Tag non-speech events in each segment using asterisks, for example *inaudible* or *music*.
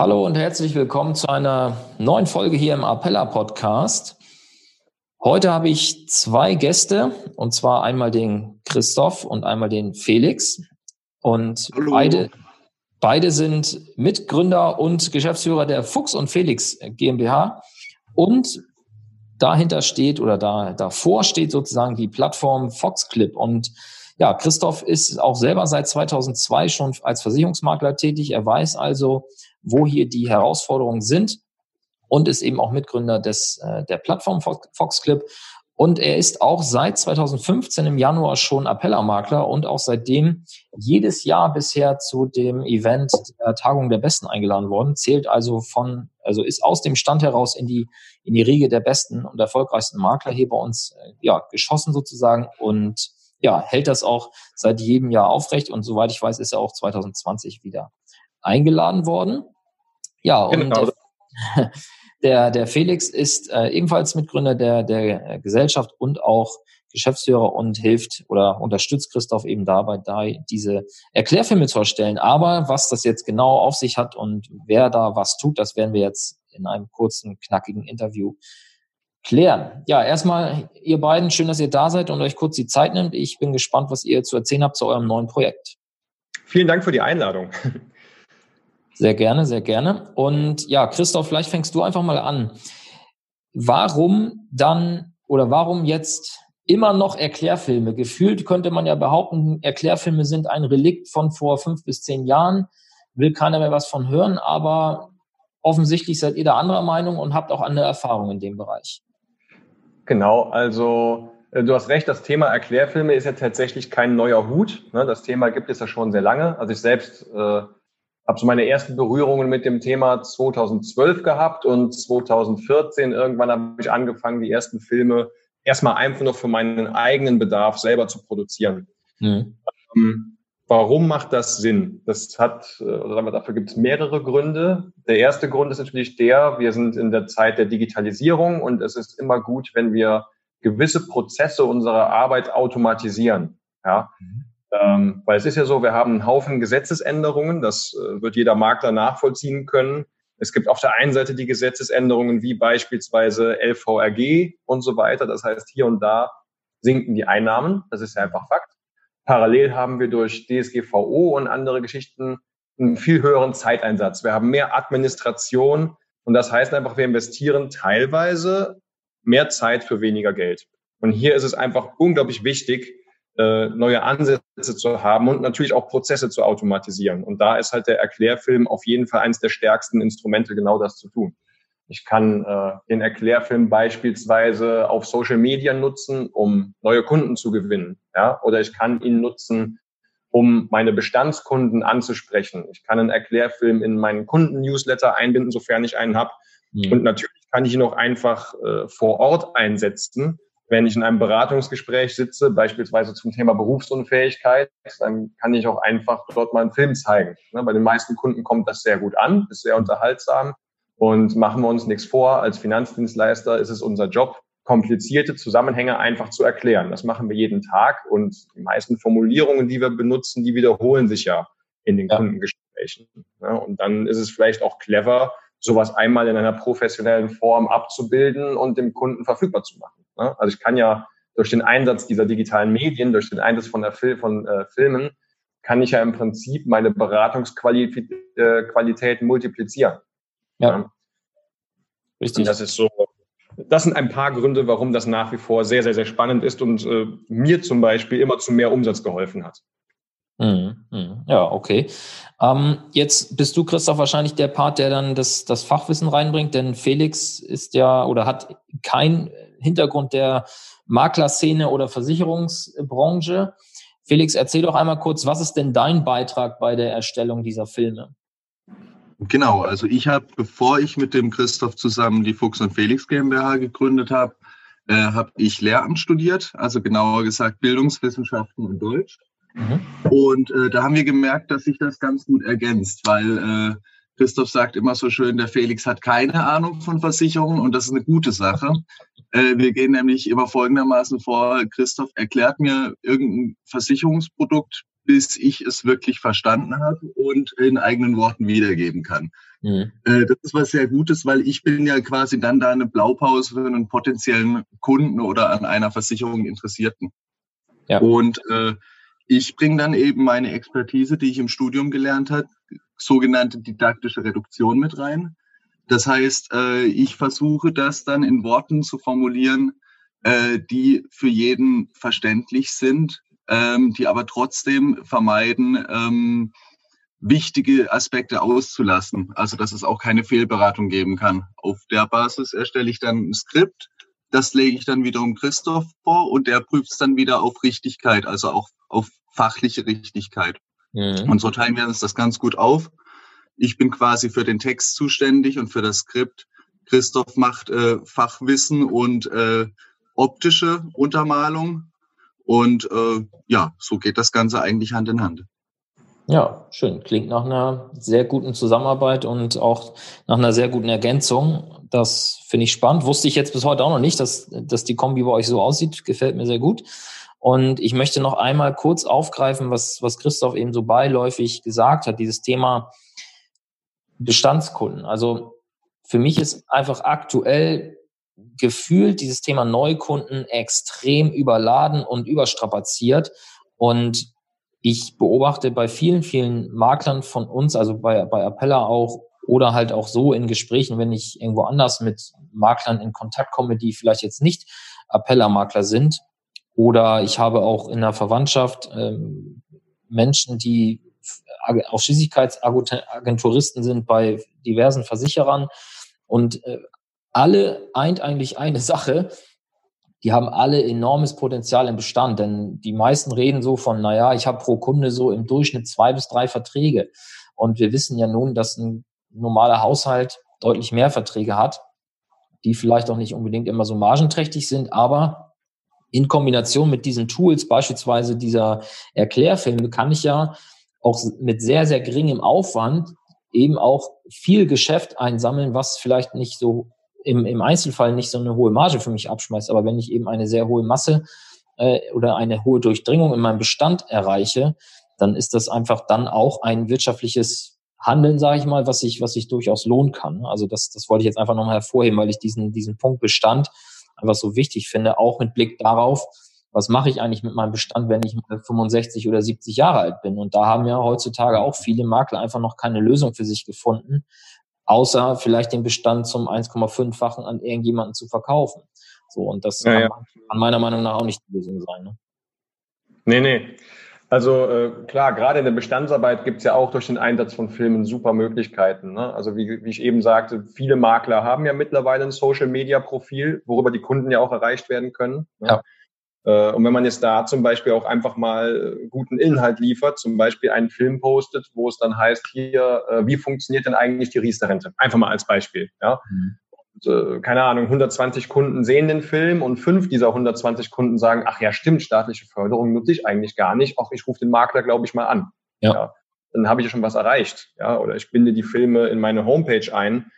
Hallo und herzlich willkommen zu einer neuen Folge hier im Appella Podcast. Heute habe ich zwei Gäste und zwar einmal den Christoph und einmal den Felix. Und Hallo. beide, beide sind Mitgründer und Geschäftsführer der Fuchs und Felix GmbH. Und dahinter steht oder da, davor steht sozusagen die Plattform Foxclip. Und ja, Christoph ist auch selber seit 2002 schon als Versicherungsmakler tätig. Er weiß also, wo hier die Herausforderungen sind und ist eben auch Mitgründer des, äh, der Plattform Foxclip. Und er ist auch seit 2015 im Januar schon Appellermakler und auch seitdem jedes Jahr bisher zu dem Event der Tagung der Besten eingeladen worden, zählt also von, also ist aus dem Stand heraus in die, in die Riege der besten und erfolgreichsten Makler hier bei uns, äh, ja, geschossen sozusagen und ja, hält das auch seit jedem Jahr aufrecht und soweit ich weiß, ist er auch 2020 wieder eingeladen worden. Ja, und genau. *laughs* der, der Felix ist äh, ebenfalls Mitgründer der, der Gesellschaft und auch Geschäftsführer und hilft oder unterstützt Christoph eben dabei, da diese Erklärfilme zu erstellen. Aber was das jetzt genau auf sich hat und wer da was tut, das werden wir jetzt in einem kurzen, knackigen Interview klären. Ja, erstmal ihr beiden, schön, dass ihr da seid und euch kurz die Zeit nimmt. Ich bin gespannt, was ihr zu erzählen habt zu eurem neuen Projekt. Vielen Dank für die Einladung. *laughs* Sehr gerne, sehr gerne. Und ja, Christoph, vielleicht fängst du einfach mal an. Warum dann oder warum jetzt immer noch Erklärfilme? Gefühlt könnte man ja behaupten, Erklärfilme sind ein Relikt von vor fünf bis zehn Jahren. Will keiner mehr was von hören, aber offensichtlich seid ihr da anderer Meinung und habt auch andere Erfahrungen in dem Bereich. Genau, also äh, Du hast recht, das Thema Erklärfilme ist ja tatsächlich kein neuer Hut. Ne? Das Thema gibt es ja schon sehr lange. Also ich selbst äh, habe so meine ersten Berührungen mit dem Thema 2012 gehabt und 2014 irgendwann habe ich angefangen, die ersten Filme erstmal einfach nur für meinen eigenen Bedarf selber zu produzieren. Mhm. Ähm, warum macht das Sinn? Das hat, äh, oder dafür gibt es mehrere Gründe. Der erste Grund ist natürlich der, wir sind in der Zeit der Digitalisierung und es ist immer gut, wenn wir gewisse Prozesse unserer Arbeit automatisieren. Ja. Mhm. Ähm, weil es ist ja so, wir haben einen Haufen Gesetzesänderungen, das äh, wird jeder Makler nachvollziehen können. Es gibt auf der einen Seite die Gesetzesänderungen wie beispielsweise LVRG und so weiter. Das heißt, hier und da sinken die Einnahmen. Das ist ja einfach Fakt. Parallel haben wir durch DSGVO und andere Geschichten einen viel höheren Zeiteinsatz. Wir haben mehr Administration und das heißt einfach, wir investieren teilweise mehr Zeit für weniger Geld. Und hier ist es einfach unglaublich wichtig, äh, neue Ansätze zu haben und natürlich auch Prozesse zu automatisieren. Und da ist halt der Erklärfilm auf jeden Fall eines der stärksten Instrumente, genau das zu tun. Ich kann äh, den Erklärfilm beispielsweise auf Social Media nutzen, um neue Kunden zu gewinnen. Ja? Oder ich kann ihn nutzen, um meine Bestandskunden anzusprechen. Ich kann einen Erklärfilm in meinen Kunden-Newsletter einbinden, sofern ich einen habe. Mhm. Und natürlich kann ich ihn auch einfach äh, vor Ort einsetzen, wenn ich in einem Beratungsgespräch sitze, beispielsweise zum Thema Berufsunfähigkeit, dann kann ich auch einfach dort mal einen Film zeigen. Ne, bei den meisten Kunden kommt das sehr gut an, ist sehr unterhaltsam. Und machen wir uns nichts vor, als Finanzdienstleister ist es unser Job, komplizierte Zusammenhänge einfach zu erklären. Das machen wir jeden Tag und die meisten Formulierungen, die wir benutzen, die wiederholen sich ja in den ja. Kundengesprächen. Ne, und dann ist es vielleicht auch clever, sowas einmal in einer professionellen Form abzubilden und dem Kunden verfügbar zu machen. Ne? Also ich kann ja durch den Einsatz dieser digitalen Medien, durch den Einsatz von, der Fil von äh, Filmen, kann ich ja im Prinzip meine Beratungsqualität äh, multiplizieren. Ja. ja. Richtig. Und das ist so, das sind ein paar Gründe, warum das nach wie vor sehr, sehr, sehr spannend ist und äh, mir zum Beispiel immer zu mehr Umsatz geholfen hat. Mhm, mhm. Ja, okay. Ähm, jetzt bist du, Christoph, wahrscheinlich der Part, der dann das, das Fachwissen reinbringt, denn Felix ist ja oder hat kein Hintergrund der Maklerszene oder Versicherungsbranche. Felix, erzähl doch einmal kurz, was ist denn dein Beitrag bei der Erstellung dieser Filme? Genau, also ich habe, bevor ich mit dem Christoph zusammen die Fuchs und Felix GmbH gegründet habe, äh, habe ich Lehramt studiert, also genauer gesagt Bildungswissenschaften und Deutsch. Mhm. Und äh, da haben wir gemerkt, dass sich das ganz gut ergänzt, weil äh, Christoph sagt immer so schön, der Felix hat keine Ahnung von Versicherungen und das ist eine gute Sache. Äh, wir gehen nämlich immer folgendermaßen vor, Christoph erklärt mir irgendein Versicherungsprodukt, bis ich es wirklich verstanden habe und in eigenen Worten wiedergeben kann. Mhm. Äh, das ist was sehr Gutes, weil ich bin ja quasi dann da eine Blaupause für einen potenziellen Kunden oder an einer Versicherung Interessierten. Ja. Und äh, ich bringe dann eben meine Expertise, die ich im Studium gelernt habe, sogenannte didaktische Reduktion mit rein. Das heißt, äh, ich versuche das dann in Worten zu formulieren, äh, die für jeden verständlich sind, ähm, die aber trotzdem vermeiden, ähm, wichtige Aspekte auszulassen. Also dass es auch keine Fehlberatung geben kann. Auf der Basis erstelle ich dann ein Skript, das lege ich dann wiederum Christoph vor und der prüft es dann wieder auf Richtigkeit, also auch auf fachliche Richtigkeit. Mhm. Und so teilen wir uns das ganz gut auf. Ich bin quasi für den Text zuständig und für das Skript. Christoph macht äh, Fachwissen und äh, optische Untermalung und äh, ja, so geht das Ganze eigentlich Hand in Hand. Ja, schön. Klingt nach einer sehr guten Zusammenarbeit und auch nach einer sehr guten Ergänzung. Das finde ich spannend. Wusste ich jetzt bis heute auch noch nicht, dass, dass die Kombi bei euch so aussieht. Gefällt mir sehr gut. Und ich möchte noch einmal kurz aufgreifen, was, was Christoph eben so beiläufig gesagt hat, dieses Thema Bestandskunden. Also für mich ist einfach aktuell gefühlt dieses Thema Neukunden extrem überladen und überstrapaziert. Und ich beobachte bei vielen, vielen Maklern von uns, also bei, bei Appella auch, oder halt auch so in Gesprächen, wenn ich irgendwo anders mit Maklern in Kontakt komme, die vielleicht jetzt nicht Appella-Makler sind. Oder ich habe auch in der Verwandtschaft ähm, Menschen, die Ausschließlichkeitsagenturisten sind bei diversen Versicherern. Und äh, alle eint eigentlich eine *laughs* Sache. Die haben alle enormes Potenzial im Bestand, denn die meisten reden so von, naja, ich habe pro Kunde so im Durchschnitt zwei bis drei Verträge. Und wir wissen ja nun, dass ein normaler Haushalt deutlich mehr Verträge hat, die vielleicht auch nicht unbedingt immer so margenträchtig sind, aber in Kombination mit diesen Tools, beispielsweise dieser Erklärfilme, kann ich ja auch mit sehr, sehr geringem Aufwand eben auch viel Geschäft einsammeln, was vielleicht nicht so im, im Einzelfall nicht so eine hohe Marge für mich abschmeißt, aber wenn ich eben eine sehr hohe Masse äh, oder eine hohe Durchdringung in meinem Bestand erreiche, dann ist das einfach dann auch ein wirtschaftliches Handeln, sage ich mal, was sich was sich durchaus lohnen kann. Also das, das wollte ich jetzt einfach nochmal hervorheben, weil ich diesen, diesen Punkt Bestand einfach so wichtig finde, auch mit Blick darauf, was mache ich eigentlich mit meinem Bestand, wenn ich mal 65 oder 70 Jahre alt bin? Und da haben ja heutzutage auch viele Makler einfach noch keine Lösung für sich gefunden, außer vielleicht den Bestand zum 1,5-fachen an irgendjemanden zu verkaufen. So, und das ja, kann ja. meiner Meinung nach auch nicht die Lösung sein. Ne? Nee, nee. Also äh, klar, gerade in der Bestandsarbeit gibt es ja auch durch den Einsatz von Filmen super Möglichkeiten. Ne? Also wie, wie ich eben sagte, viele Makler haben ja mittlerweile ein Social-Media-Profil, worüber die Kunden ja auch erreicht werden können. Ne? Ja. Äh, und wenn man jetzt da zum Beispiel auch einfach mal guten Inhalt liefert, zum Beispiel einen Film postet, wo es dann heißt, hier, äh, wie funktioniert denn eigentlich die Riester-Rente? Einfach mal als Beispiel. Ja? Mhm. Keine Ahnung, 120 Kunden sehen den Film und fünf dieser 120 Kunden sagen, ach ja, stimmt, staatliche Förderung nutze ich eigentlich gar nicht. Auch ich rufe den Makler, glaube ich, mal an. Ja. ja. Dann habe ich ja schon was erreicht. Ja? Oder ich binde die Filme in meine Homepage ein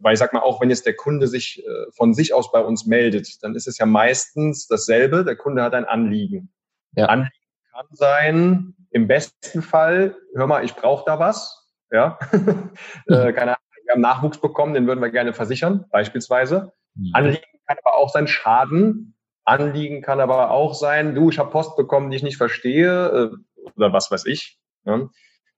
weil ich sag mal, auch wenn jetzt der Kunde sich äh, von sich aus bei uns meldet, dann ist es ja meistens dasselbe. Der Kunde hat ein Anliegen. Ja. Anliegen kann sein, im besten Fall, hör mal, ich brauche da was. Ja, *laughs* äh, keine Ahnung, wir haben Nachwuchs bekommen, den würden wir gerne versichern, beispielsweise. Mhm. Anliegen kann aber auch sein Schaden. Anliegen kann aber auch sein, du, ich habe Post bekommen, die ich nicht verstehe, äh, oder was weiß ich. Ja?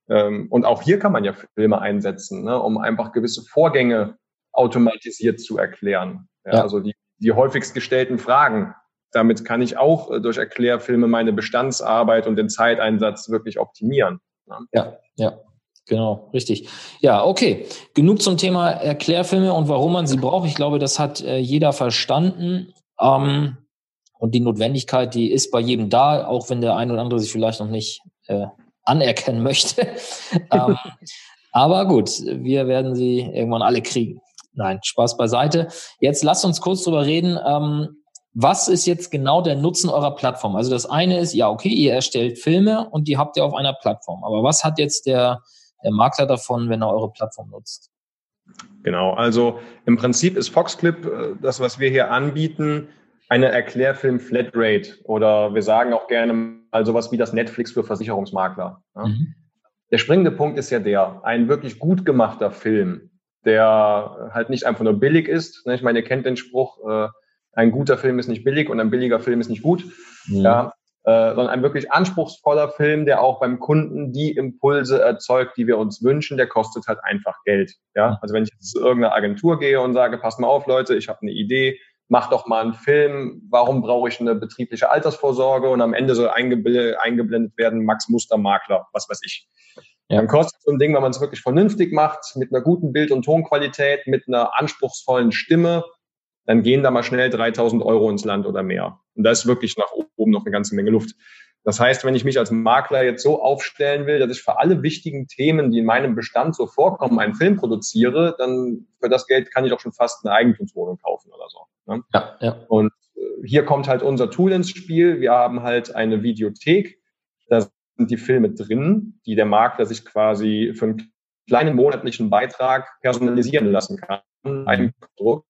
Ähm, und auch hier kann man ja Filme einsetzen, ne, um einfach gewisse Vorgänge automatisiert zu erklären. Ja, ja. Also die, die häufigst gestellten Fragen. Damit kann ich auch äh, durch Erklärfilme meine Bestandsarbeit und den Zeiteinsatz wirklich optimieren. Ne? Ja, ja. Genau, richtig. Ja, okay. Genug zum Thema Erklärfilme und warum man sie braucht. Ich glaube, das hat äh, jeder verstanden. Ähm, und die Notwendigkeit, die ist bei jedem da, auch wenn der ein oder andere sich vielleicht noch nicht äh, anerkennen *laughs* möchte. ähm, Aber gut, wir werden sie irgendwann alle kriegen. Nein, Spaß beiseite. Jetzt lasst uns kurz drüber reden. Ähm, was ist jetzt genau der Nutzen eurer Plattform? Also das eine ist, ja, okay, ihr erstellt Filme und die habt ihr auf einer Plattform. Aber was hat jetzt der, der Makler davon, wenn er eure Plattform nutzt? Genau, also im Prinzip ist Foxclip äh, das, was wir hier anbieten, eine Erklärfilm Flatrate oder wir sagen auch gerne mal sowas wie das Netflix für Versicherungsmakler. Mhm. Der springende Punkt ist ja der, ein wirklich gut gemachter Film, der halt nicht einfach nur billig ist. Ne? Ich meine, ihr kennt den Spruch, äh, ein guter Film ist nicht billig und ein billiger Film ist nicht gut. Mhm. Ja, äh, sondern ein wirklich anspruchsvoller Film, der auch beim Kunden die Impulse erzeugt, die wir uns wünschen, der kostet halt einfach Geld. Ja, also wenn ich jetzt zu irgendeiner Agentur gehe und sage, passt mal auf, Leute, ich habe eine Idee, mach doch mal einen Film, warum brauche ich eine betriebliche Altersvorsorge und am Ende soll eingeblendet werden Max Mustermakler, was weiß ich. Ja. Dann kostet so ein Ding, wenn man es wirklich vernünftig macht, mit einer guten Bild- und Tonqualität, mit einer anspruchsvollen Stimme, dann gehen da mal schnell 3000 Euro ins Land oder mehr. Und da ist wirklich nach oben noch eine ganze Menge Luft. Das heißt, wenn ich mich als Makler jetzt so aufstellen will, dass ich für alle wichtigen Themen, die in meinem Bestand so vorkommen, einen Film produziere, dann für das Geld kann ich auch schon fast eine Eigentumswohnung kaufen oder so. Ne? Ja, ja. Und äh, hier kommt halt unser Tool ins Spiel. Wir haben halt eine Videothek. Da sind die Filme drin, die der Makler sich quasi für einen kleinen monatlichen Beitrag personalisieren lassen kann. Ein Druck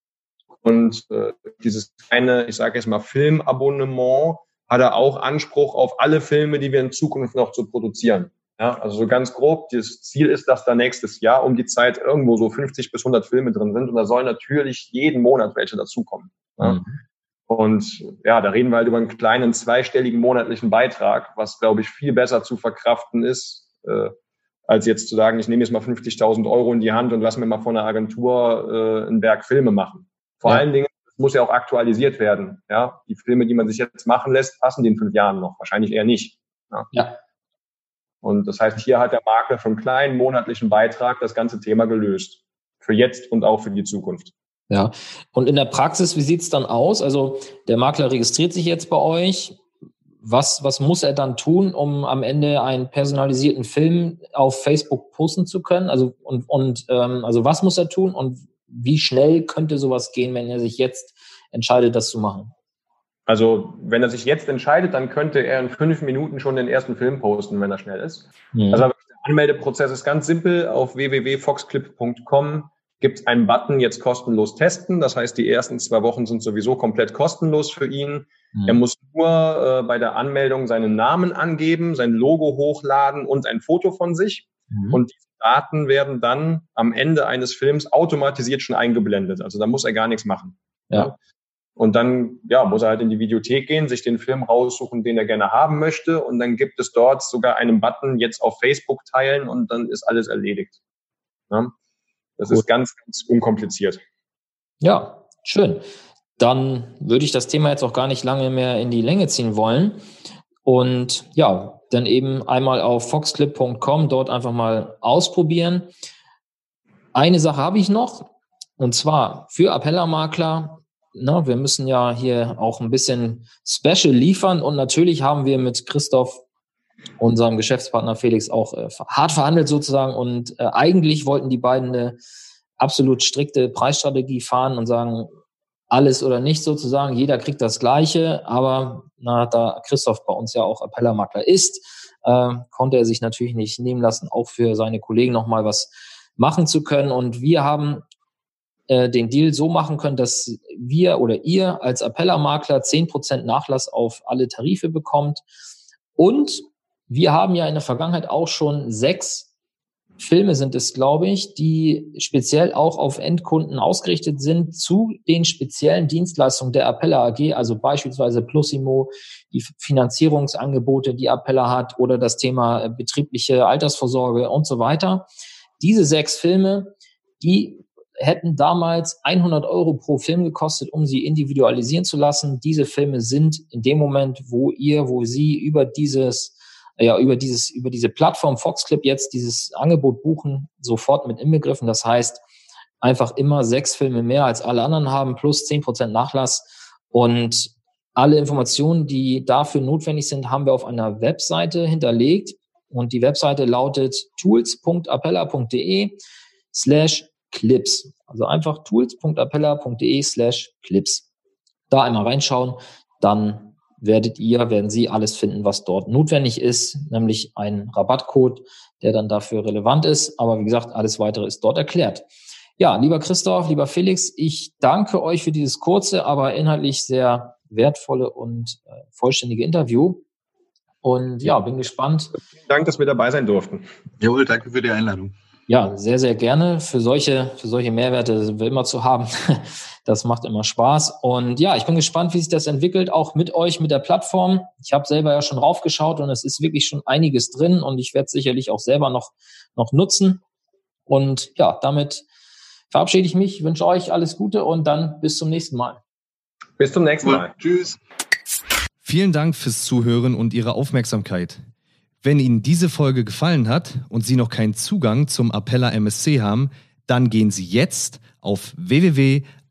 und äh, dieses kleine, ich sage jetzt mal, Filmabonnement hat er auch Anspruch auf alle Filme, die wir in Zukunft noch zu produzieren. Ja, also so ganz grob, das Ziel ist, dass da nächstes Jahr um die Zeit irgendwo so 50 bis 100 Filme drin sind und da sollen natürlich jeden Monat welche dazukommen. Ja. Mhm. Und ja, da reden wir halt über einen kleinen zweistelligen monatlichen Beitrag, was, glaube ich, viel besser zu verkraften ist, äh, als jetzt zu sagen, ich nehme jetzt mal 50.000 Euro in die Hand und lass mir mal von einer Agentur äh, einen Berg Filme machen. Vor ja. allen Dingen, es muss ja auch aktualisiert werden. Ja, die Filme, die man sich jetzt machen lässt, passen die in fünf Jahren noch. Wahrscheinlich eher nicht. Ja. ja. Und das heißt, hier hat der Makler für einen kleinen monatlichen Beitrag das ganze Thema gelöst. Für jetzt und auch für die Zukunft. Ja. Und in der Praxis, wie sieht's dann aus? Also der Makler registriert sich jetzt bei euch. Was, was muss er dann tun, um am Ende einen personalisierten Film auf Facebook posten zu können? Also und, und ähm, also was muss er tun und wie schnell könnte sowas gehen, wenn er sich jetzt entscheidet, das zu machen? Also, wenn er sich jetzt entscheidet, dann könnte er in fünf Minuten schon den ersten Film posten, wenn er schnell ist. Mhm. Also, der Anmeldeprozess ist ganz simpel. Auf www.foxclip.com gibt es einen Button, jetzt kostenlos testen. Das heißt, die ersten zwei Wochen sind sowieso komplett kostenlos für ihn. Mhm. Er muss nur äh, bei der Anmeldung seinen Namen angeben, sein Logo hochladen und ein Foto von sich. Mhm. Und Daten werden dann am Ende eines Films automatisiert schon eingeblendet. Also da muss er gar nichts machen. Ja. Und dann ja, muss er halt in die Videothek gehen, sich den Film raussuchen, den er gerne haben möchte. Und dann gibt es dort sogar einen Button, jetzt auf Facebook teilen und dann ist alles erledigt. Ja? Das Gut. ist ganz, ganz unkompliziert. Ja, schön. Dann würde ich das Thema jetzt auch gar nicht lange mehr in die Länge ziehen wollen. Und ja, dann eben einmal auf foxclip.com dort einfach mal ausprobieren. Eine Sache habe ich noch, und zwar für Appellermakler. Na, wir müssen ja hier auch ein bisschen Special liefern und natürlich haben wir mit Christoph, unserem Geschäftspartner Felix, auch äh, hart verhandelt sozusagen und äh, eigentlich wollten die beiden eine absolut strikte Preisstrategie fahren und sagen, alles oder nicht sozusagen, jeder kriegt das Gleiche, aber na, da Christoph bei uns ja auch Appellermakler ist, äh, konnte er sich natürlich nicht nehmen lassen, auch für seine Kollegen nochmal was machen zu können. Und wir haben äh, den Deal so machen können, dass wir oder ihr als Appellermakler zehn Prozent Nachlass auf alle Tarife bekommt. Und wir haben ja in der Vergangenheit auch schon sechs Filme sind es, glaube ich, die speziell auch auf Endkunden ausgerichtet sind zu den speziellen Dienstleistungen der Appella AG, also beispielsweise Plusimo, die Finanzierungsangebote, die Appella hat oder das Thema äh, betriebliche Altersvorsorge und so weiter. Diese sechs Filme, die hätten damals 100 Euro pro Film gekostet, um sie individualisieren zu lassen. Diese Filme sind in dem Moment, wo ihr, wo sie über dieses ja über dieses, über diese Plattform Foxclip jetzt dieses Angebot buchen, sofort mit inbegriffen. Das heißt, einfach immer sechs Filme mehr als alle anderen haben, plus zehn Prozent Nachlass. Und alle Informationen, die dafür notwendig sind, haben wir auf einer Webseite hinterlegt. und die Webseite lautet tools.appella.de slash clips. Also einfach tools.appella.de slash clips. Da einmal reinschauen, dann werdet ihr, werden Sie alles finden, was dort notwendig ist, nämlich ein Rabattcode, der dann dafür relevant ist. Aber wie gesagt, alles weitere ist dort erklärt. Ja, lieber Christoph, lieber Felix, ich danke euch für dieses kurze, aber inhaltlich sehr wertvolle und äh, vollständige Interview. Und ja, bin gespannt. Vielen Dank, dass wir dabei sein durften. Jawohl, danke für die Einladung. Ja, sehr, sehr gerne. Für solche, für solche Mehrwerte sind wir immer zu haben. *laughs* Das macht immer Spaß. Und ja, ich bin gespannt, wie sich das entwickelt, auch mit euch, mit der Plattform. Ich habe selber ja schon raufgeschaut und es ist wirklich schon einiges drin und ich werde sicherlich auch selber noch, noch nutzen. Und ja, damit verabschiede ich mich, wünsche euch alles Gute und dann bis zum nächsten Mal. Bis zum nächsten Mal. Tschüss. Vielen Dank fürs Zuhören und Ihre Aufmerksamkeit. Wenn Ihnen diese Folge gefallen hat und Sie noch keinen Zugang zum Appella MSC haben, dann gehen Sie jetzt auf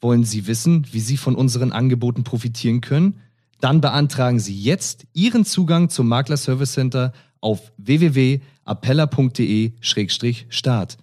Wollen Sie wissen, wie Sie von unseren Angeboten profitieren können? Dann beantragen Sie jetzt Ihren Zugang zum Makler Service Center auf www.appella.de-start.